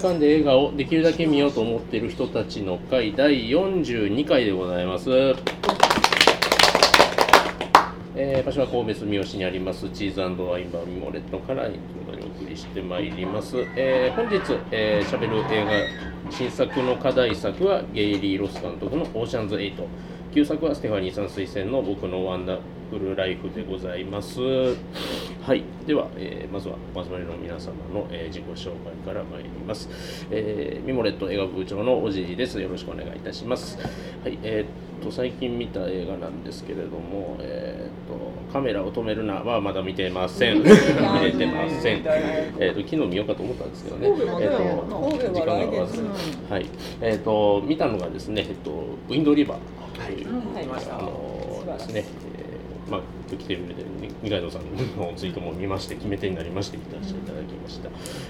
映画館で映画をできるだけ見ようと思っている人たちの会第42回でございます。えー場所は神戸住吉にありますチーズワインバーミモレットからいつもお送りしてまいります。えー本日、えー、しゃべる映画新作の課題作はゲイリー・ロス監督の「オーシャンズ8」旧作はステファニーさん推薦の「僕のワンダフルライフ」でございます。はい、では、えーまずはお集まりの皆様の、えー自己紹介から参ります。えーミモレット映画部長のおじいです。よろしくお願いいたします。はい、えーっと最近見た映画なんですけれども、えーっとカメラを止めるなはまだ見てません。見れてません。えーっと昨日見ようかと思ったんですけどね。えーっと時間が合わずはい、えー、と見たのがですね、えっと、ウィンドリバーという、はいあのですね、えーまあ、来てる上で二階堂さんのツイートも見まして決め手になりましていただいただきました。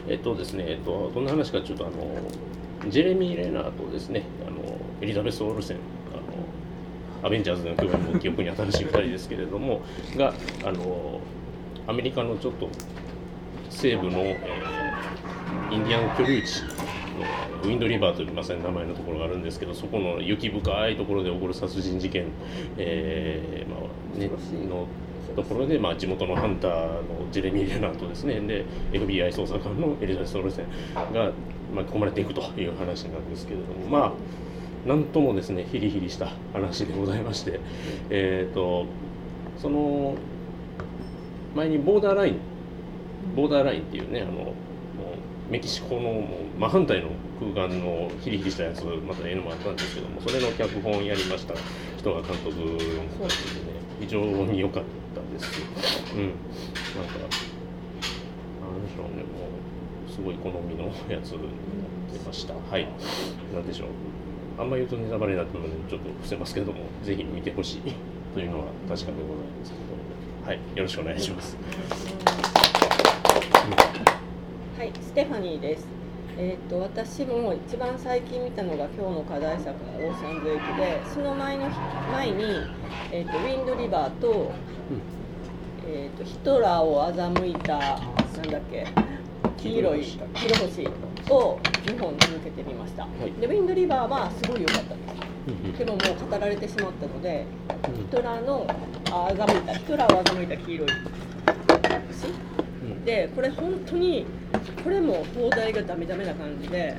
えっとですね、えっとどんな話かちょっとあのジェレミー・レナーとですね、あのエリザベス・オールセン。あのアベンジャーズの共演も記憶に新しい2人ですけれどもがあのアメリカのちょっと西部の、えーインディアン居留地ウィンドリバーというまさに名前のところがあるんですけどそこの雪深いところで起こる殺人事件、えーまあね、のところで、まあ、地元のハンターのジェレミー・レナーとですね。で FBI 捜査官のエリザベス・オルセンが巻き込まれていくという話なんですけれどもまあなんともですねヒリヒリした話でございましてえっ、とその前にボーダーラインボーダーラインっていうねあのメキシコのもう真反対の空間のヒリヒリしたやつまた絵のもあったんですけどもそれの脚本やりました。人が監督をやっててね非常に良かったですうん。なんかなんでしょうねもうすごい好みのやつになってましたはいなんでしょうあんま言うとネタバレになってるのでちょっと伏せますけどもぜひ見てほしい。というのは確かでございますけど。はい。よろしくお願いします。はい、ステファニーです。えっ、と私も一番最近見たのが今日の課題作のオーシャンズ駅で、その前の日前にえっ、とウィンドリバーと、えっ、とヒトラーを欺いたなんだっけ黄色い黄黄色星を2本続けてみました。いでウィンドリバーはすごい良かったです。でももう語られてしまったので、ヒトラーのあ欺いたヒトラーを欺いた黄色い星。でこれ本当にこれも放題がダメダメな感じで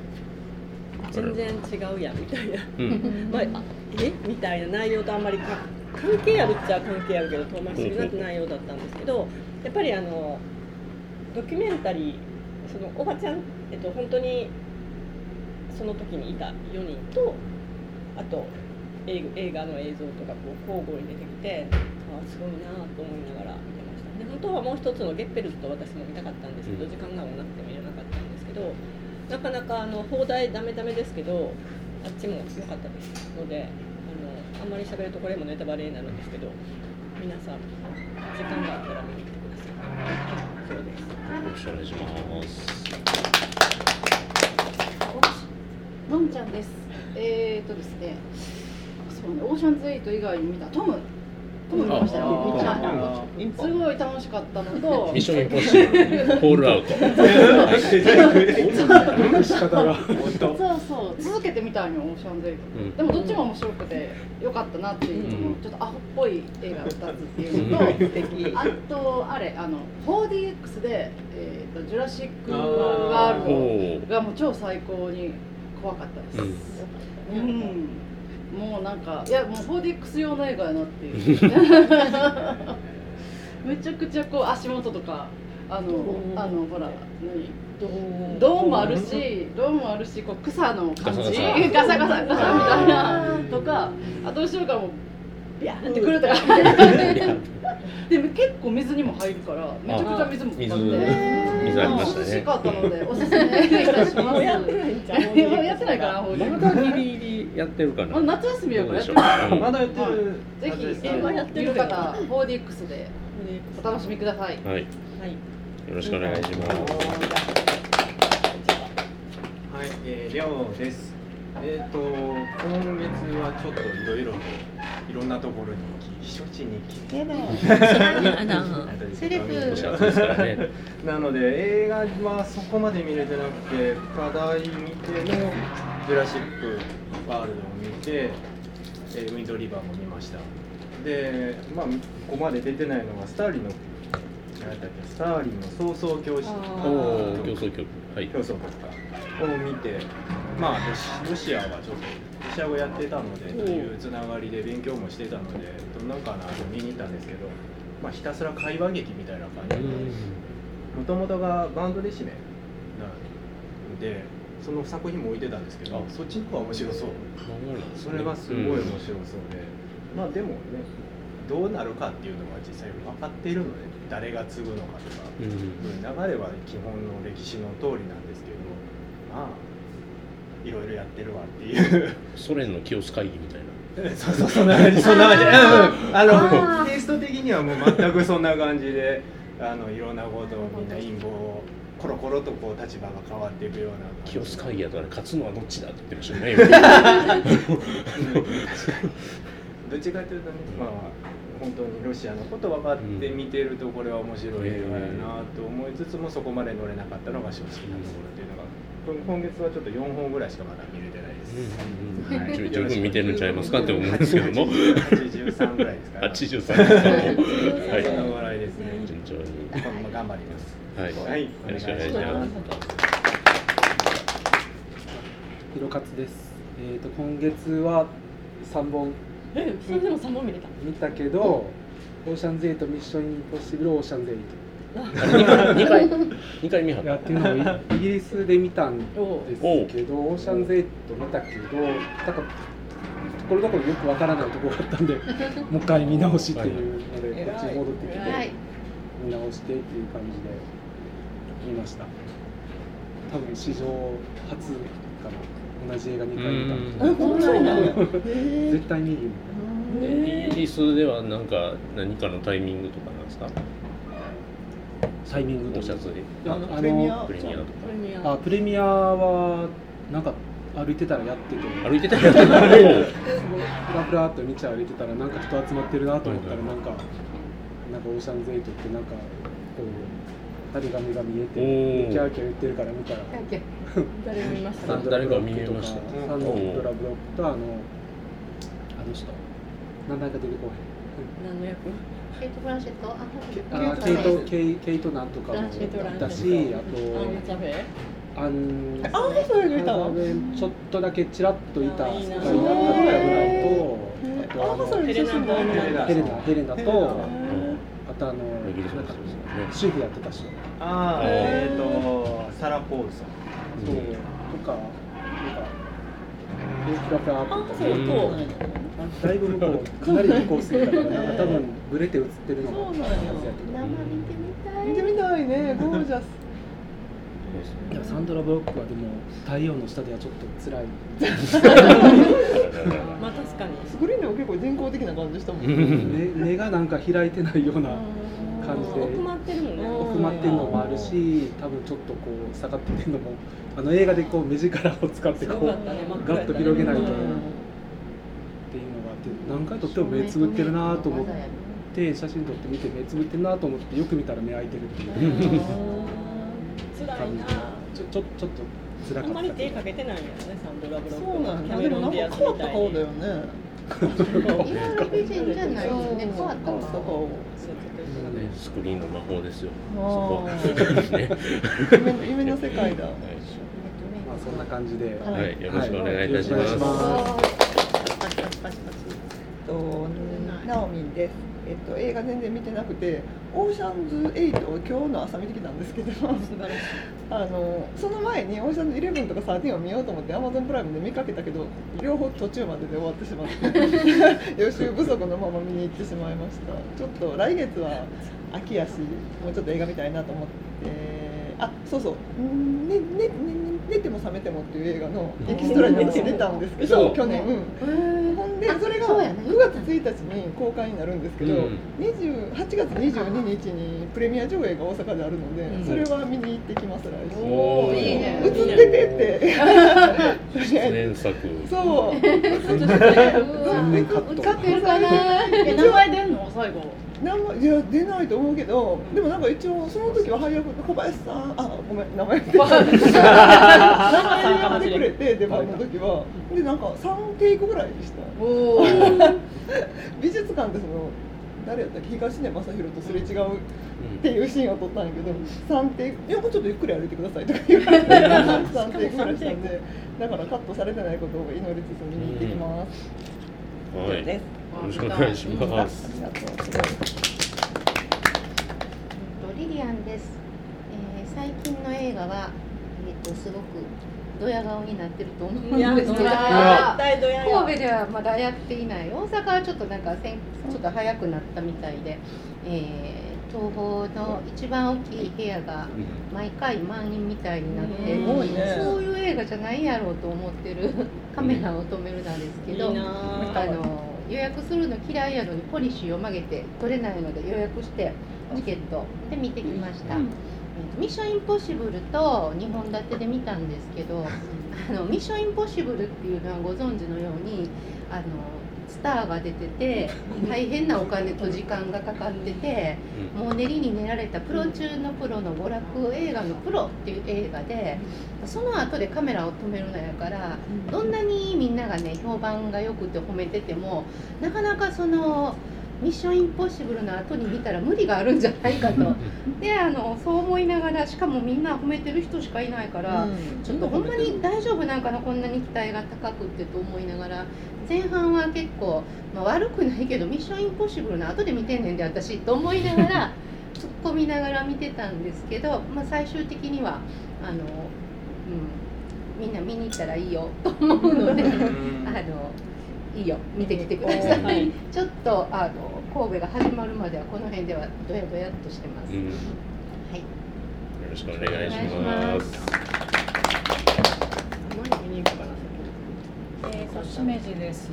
全然違うやんみたいな、うん。まあ、あえ？みたいな内容とあんまりか関係あるっちゃ関係あるけど遠回しになった内容だったんですけどやっぱりあのドキュメンタリーそのおばちゃん、えっと、本当にその時にいた4人とあと映映画の映像とかこう交互に出てきてあすごいなと思いながら見てましたで本当はもう一つのゲッペルズと私も見たかったんですけど、うん。時間が合わなくて見れなかったんですけどなかなかあの放題ダメダメですけどあっちも良かったですのであのあんまり喋るとこれもネタバレになるんですけど皆さん時間があったら見に来てください。そうですよろしくお願いします。のんちゃんです。えーとですね、そうね、オーシャンズ8以外に見た。トム、トム見ましたよ。すごい楽しかったのと。ミッ、ションインポッシブル、ホールアウト。そうそう。続けてみたいのオーシャンズ8。うん。でもどっちも面白くて良かったなっていう、うんちょっとアホっぽい映画2つっていうのと、素敵。あとあれあの 4DX でえーとジュラシックワールおドがもう超最高に怖かったです。うん。うん、もうなんかいやもう 4DX 用の映画やなっていう。めちゃくちゃこう足元とかあのあのほら何ドームもあるしドームもあるしこう草の感じ。ガサガサ。ガサガサガサみたいなとかあと後ろからもうビャーンってくるとか。でも結構水にも入るからめちゃくちゃ水もかかって。水水ありましたね。涼しかったのでおすすめいたします。もうやってないかな 4DX まだギリギリやってるかな。まあ夏休みやからやってどうでしょう。まだやってる。ぜひえまだやってる。見る方 4DX でお楽しみください。はい、よはい。ろしくお願いします。はい、えー、りょうです。えっ、と今月はちょっといろいろといろんなところに行き避暑地に行きやだあなセレブ年暑いですからね。なので映画はそこまで見れてなくて課題見ての「ジュラシック・ワールド」を見て、えーウィンドリバーも見ました。でまあここまで出てないのがスターリンの何だっけスターリンの早々教師あおお競争曲はい。競争とかを見てまあロシアはちょっとロシア語やってたのでというつながりで勉強もしてたのでどんなんかなと見に行ったんですけどまあひたすら会話劇みたいな感じでもともとがバンドで締めなんでその作品も置いてたんですけどあ。そっちの方が面白そう。それがすごい面白そうで、まあでもねどうなるかっていうのは実際分かっているので誰が継ぐのかとか、うん。流れは基本の歴史の通りなんですけどまあいろいろやってるわっていう。ソ連の清須会議みたいな。そうそうそんな感じ。そんな感じ あのテイスト的にはもう全くそんな感じであのいろんなことをみんな陰謀をコロコロとこう立場が変わっていくような清須会議やから勝つのはどっちだって言ってましたよね。うん確かにどっちかというとね、まあ本当にロシアのこと分かって見てるとこれは面白い映画やなと思いつつもそこまで乗れなかったのが正直なところっていうのがこ今月はちょっと4本ぐらいしかまだ見れてないです。うんうん十分見てるんちゃいますかって思うんですけども。83ぐらいですか。83ですかもうはい。そのぐらいですね。順調に。まあ頑張ります。はい、はい。よろしくお願いします。ひろかつです。えっ、と今月は三本。えそれでも3本見れた。見たけど、オーシャンズエイトミッションインポッシブルオーシャンズエイ2回。2回見はやっていうのをイイギリスで見たんですけど、オーシャンズエイト見たけど、なんかところどころよくわからないところがあったんで、もう一回見直しっていうのでこっちに戻ってきて。はい見直してっていう感じで見ました。多分史上初かな。同じ映画2回見た。ん。で。そうなんだ 絶対見るよ。イギリスではなんか何かのタイミングとかなんですか？タイミングおシャツであのプレミア？とか。プレミア。あプレミアはなんか歩いてたらやってて。歩いてたやつがあるふらふらっと道歩いてたらなんか人集まってるなと思ったらなんかなんかオーシャンズエイトってなんかこう張り紙が見えおてキャーキャー言ってるから見たら 誰も見ました？さ誰か見えました？サンドラブロックとあのあの人。名前が出てこ何の役？ケイト・ブランシェット。あケイトケイケイトなんとかもケイトランシェット。だしあアンナチャフェ？とアンあそういうのいたのちょっとだけちらっといたあいいな。使いだったぐらいとあとヘレナヘレナとあとあの主婦やってた人。ああ、えっ、とサラポールさん。そう。とかなんかだいぶ向こうかなり向こう過ぎたからなんか多分ブレて映ってるのが。はずやけど生見てみたい見てみたいね、ゴージャス。いやサンドラ・ブロックはでも太陽の下ではちょっと辛い。まあ確かに。スクリーンでも結構人工的な感じでしたもんね。目目がなんか開いてないような感じで。奥まってるもんね。奥まってるのもあるし多分ちょっとこう下がってるのもあの映画でこう目力を使ってこうガッと広げないと。っていううんのがあって何回撮っても目つぶってるなと思って写真撮ってみて目つぶってるなと思ってよく見たら目開いてるっていう感じでちょちょちょっと辛あんまりかったけど。手かけてないよねサンドラブロックそうなんだ。でもなんか変わった顔だよね。美人じゃないですね。変わった顔。ねスクリーンの魔法ですよ。夢の世界だ。まあそんな感じで。はい、はい、よろしくお願いいたします、はい。とナオミンです。えっと映画全然見てなくて、オーシャンズ8を今日の朝見てきたんですけど、あのその前にオーシャンズ11とか13を見ようと思ってアマゾンプライムで見かけたけど両方途中までで終わってしまって 予習不足のまま見に行ってしまいました。ちょっと来月は秋やしもうちょっと映画見たいなと思って。あそうそう。うんねねね寝ても覚めてもっていう映画のエキストラに私出たんですけど、去年、ほんでそれが9月1日に公開になるんですけど、うん、8月22日にプレミア上映が大阪であるので、それは見に行ってきます来週。おいいね。映っててって。出演作。そう。全然カット。かってるかな。名前出んの最後。名前いや出ないと思うけどでもなんか一応その時は配役小林さんあごめん名前名前でくれて出番の時は。でなんか3テイクぐらいでした。美術館でその誰やったっけ？東根正弘とすれ違うっていうシーンを撮ったんやけど3テイクいやもうちょっとゆっくり歩いてくださいとか言われて。3テイクぐらいしたんでだからカットされてないことを祈りつつ見に行ってきます。はい。よろしくお願いします。リリアンです。えー、最近の映画はえっ、とすごくドヤ顔になってると思うんですけど、神戸ではまだやっていない。大阪はちょっとなんかせんちょっと早くなったみたいで、えー東宝の一番大きい部屋が毎回満員みたいになって、そういう映画じゃないやろうと思ってる。カメラを止めるなんですけど、あの予約するの嫌いやのにポリシーを曲げて取れないので予約してチケット。で見てきました。ミッションインポッシブルと2本立てで見たんですけど あのミッションインポッシブルっていうのはご存知のようにあのスターが出てて大変なお金と時間がかかっててもう練りに練られたプロ中のプロの娯楽映画のプロっていう映画でその後でカメラを止めるのやからどんなにみんながね評判が良くて褒めててもなかなかその。ミッションインポッシブルの後に見たら無理があるんじゃないかと。であのそう思いながらしかもみんな褒めてる人しかいないから、うん、ちょっとほんまに大丈夫なんかなこんなに期待が高くってと思いながら。前半は結構、まあ、悪くないけどミッションインポッシブルの後で見てんねんで私と思いながら 突っ込みながら見てたんですけど、まあ、最終的にはあの、うん、みんな見に行ったらいいよと思うので。あのいいよ。見てきてください、はい、ちょっとあの神戸が始まるまではこの辺ではどやどやっとしてます、うん、はい。よろしくお願いします。えーと、しめじです、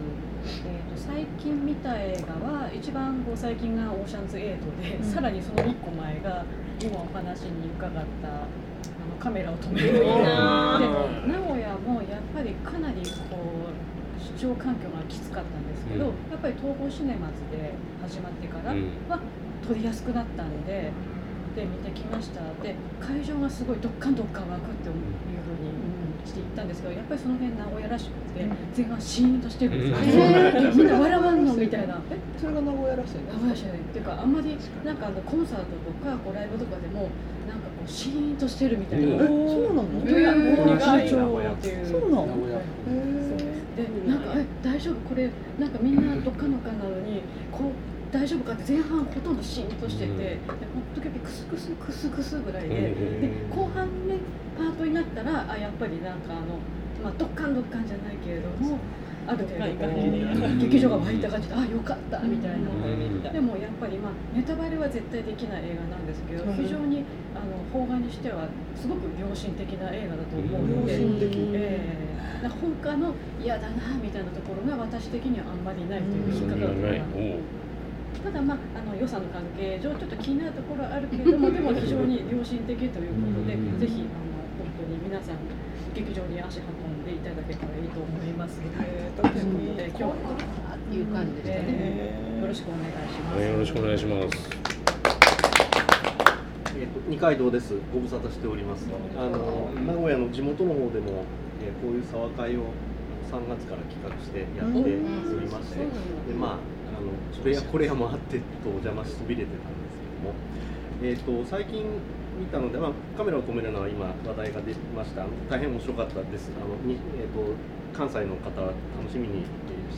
えーと、最近見た映画は一番こう最近が「オーシャンズ8で」で、うん、さらにその1個前が今お話に伺ったあのカメラを止めるで名古屋もやっぱりかなりこう視聴環境がきつかったんですけど、うん、やっぱり東宝シネマズで始まってからは撮りやすくなったんで、で見てきました。で会場がすごいどっかんどっかん湧くっていうふうに、うん、していったんですけどやっぱりその辺名古屋らしくて、前半シーンとしてるんですよ、ね、みんな笑わんの？みたいな。え それが名古屋らしい名古屋らしい。っていうかあんまりなんかあのコンサートとかこうライブとかでもなんかこうシーンとしてるみたいな、そうなの？本当に緊張っていう。そうなの？でなんかえ大丈夫？これなんかみんなどっかのかなのにこう大丈夫かって前半ほとんどシーンとしてて、でほっとけびクスクスクスクスぐらいで,、で後半ねパートになったらあやっぱりなんかあの、まあ、どっかんどっかんじゃないけれども。ある程度こう劇場が湧いた感じで、あよかったみたいな、でもやっぱり、まあ、ネタバレは絶対できない映画なんですけど、非常にあの邦画にしてはすごく良心的な映画だと思うので、えー、なんか本家の嫌だなみたいなところが私的にはあんまりないという引っかかるかなただまあ、あの予算の関係上ちょっと気になるところはあるけれども でも非常に良心的ということでぜひあの本当に皆さん劇場に足運んでいただけたらいいと思いますので、ということで今日はっていう感じでしたね、よろしくお願いします。よろしくお願いします。えっと二階堂です。ご無沙汰しております。あの名古屋の地元の方でも、えー、こういう沢会を3月から企画してやっておりまして、でまああのそれやこれやもあってとお邪魔しそびれてたんですけども、えっ、と最近見たので、まあ、カメラを止めるのは今話題が出ました。大変面白かったです。あのに、えーと、と関西の方は楽しみに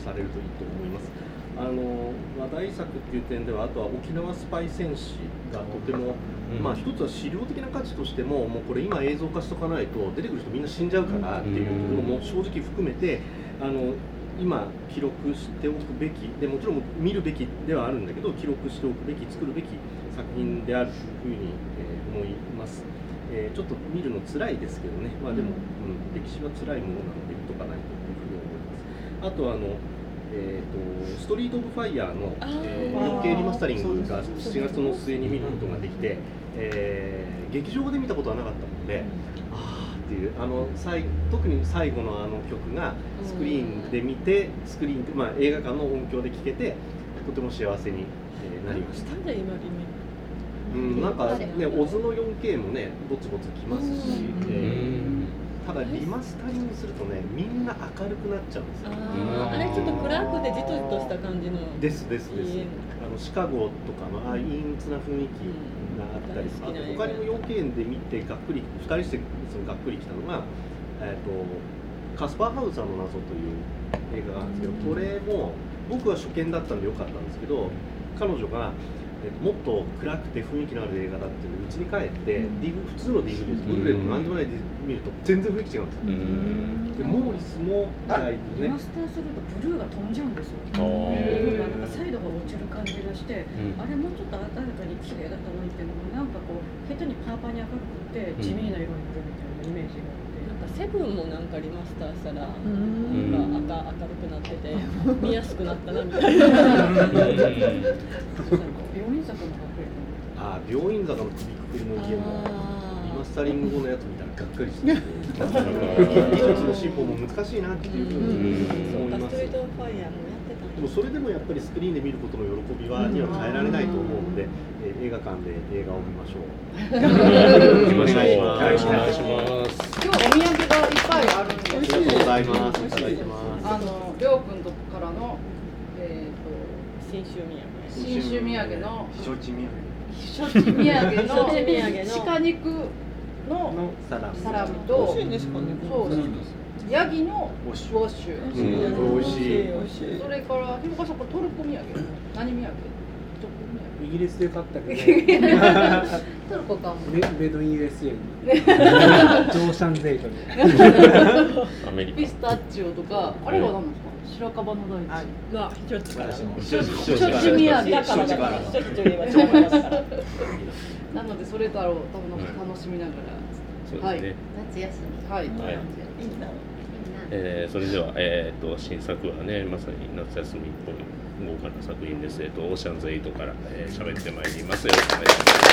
されるといいと思います。あの話題作っていう点ではあとは沖縄スパイ戦士がとても、うん、まあ一つは資料的な価値としてももうこれ今映像化しとかないと出てくる人みんな死んじゃうからっていうのも正直含めてあの今記録しておくべきでもちろん見るべきではあるんだけど記録しておくべき作るべき作品であるというふうに、えー、思います。えー、ちょっと見るの辛いですけどね、まあ、でも、うん、歴史は辛いものなので見とかないというふうに思います。あとあのえーと、ストリート・オブ・ファイヤーの、えー、4K リマスタリングが7月の末に見ることができて、えー、劇場で見たことはなかったので、ああっていうあの最特に最後のあの曲がスクリーンで見てスクリーンまあ、映画館の音響で聴けてとても幸せに、えー、なりました。うん、なんかね、オズの 4K もね、ぼつぼつきますし、えー、ただリマスタリングするとね、みんな明るくなっちゃうんですよ。あれちょっと暗くてじとじとした感じの。ですですです。あのシカゴとかのああ陰鬱な雰囲気があったり、あと他にも 4K で見てがっくり2人してそのがっくりきたのが、えっ、ー、とカスパーハウザーの謎という映画があるんですけど、これも僕は初見だったんでよかったんですけど、彼女がもっと暗くて雰囲気のある映画だっていううちに帰って、うん、普通の DVD ブルーレイの何でもないで見ると全然雰囲気違うんですよ、でモーリスもね。リマスターするとブルーが飛んじゃうんですよ。なんかサイドが落ちる感じがして、うん、あれもうちょっと鮮やかに綺麗だったのにっていうのもなんかこう下手にパーパーに明るくて地味な色になるみたいなイメージが。セブンもなんかリマスターしたらなんか赤明るくなってて 見やすくなったなみたいな 病院坂の首くくりの家もリマスタリング後のやつ見たらがっかりして技術の進歩も難しいなっていうふうに思います。でもそれでもやっぱりスクリーンで見ることの喜びはには変えられないと思うので、えー、映画館で映画を見ましょう。お願いします。今日お土産がいっぱいあるん。で。ありがとうございます。いただいてます。あのりょうくん。とからのえっ、と新州土産。新州土産の避暑地土産。避暑地土産の鹿肉のサラミ。と、そうヤギのウォッシュ。美味しい。それからひもかさんこれトルコ土産。何土産？イギリスで買ったけど。トルコか。もベベドイン USA にジョー。シャンゼイトにピスタチオとか。あれは何ですか？白樺の大地が一つから一つ土産だからだからなのでそれだろう多分楽しみながら、はい、夏休みはい、はいえー、それでは、えーと、新作はねまさに夏休みっぽい豪華な作品です、えーと、オーシャンズ8から喋、えー、ってまいりますよろしくお願いします。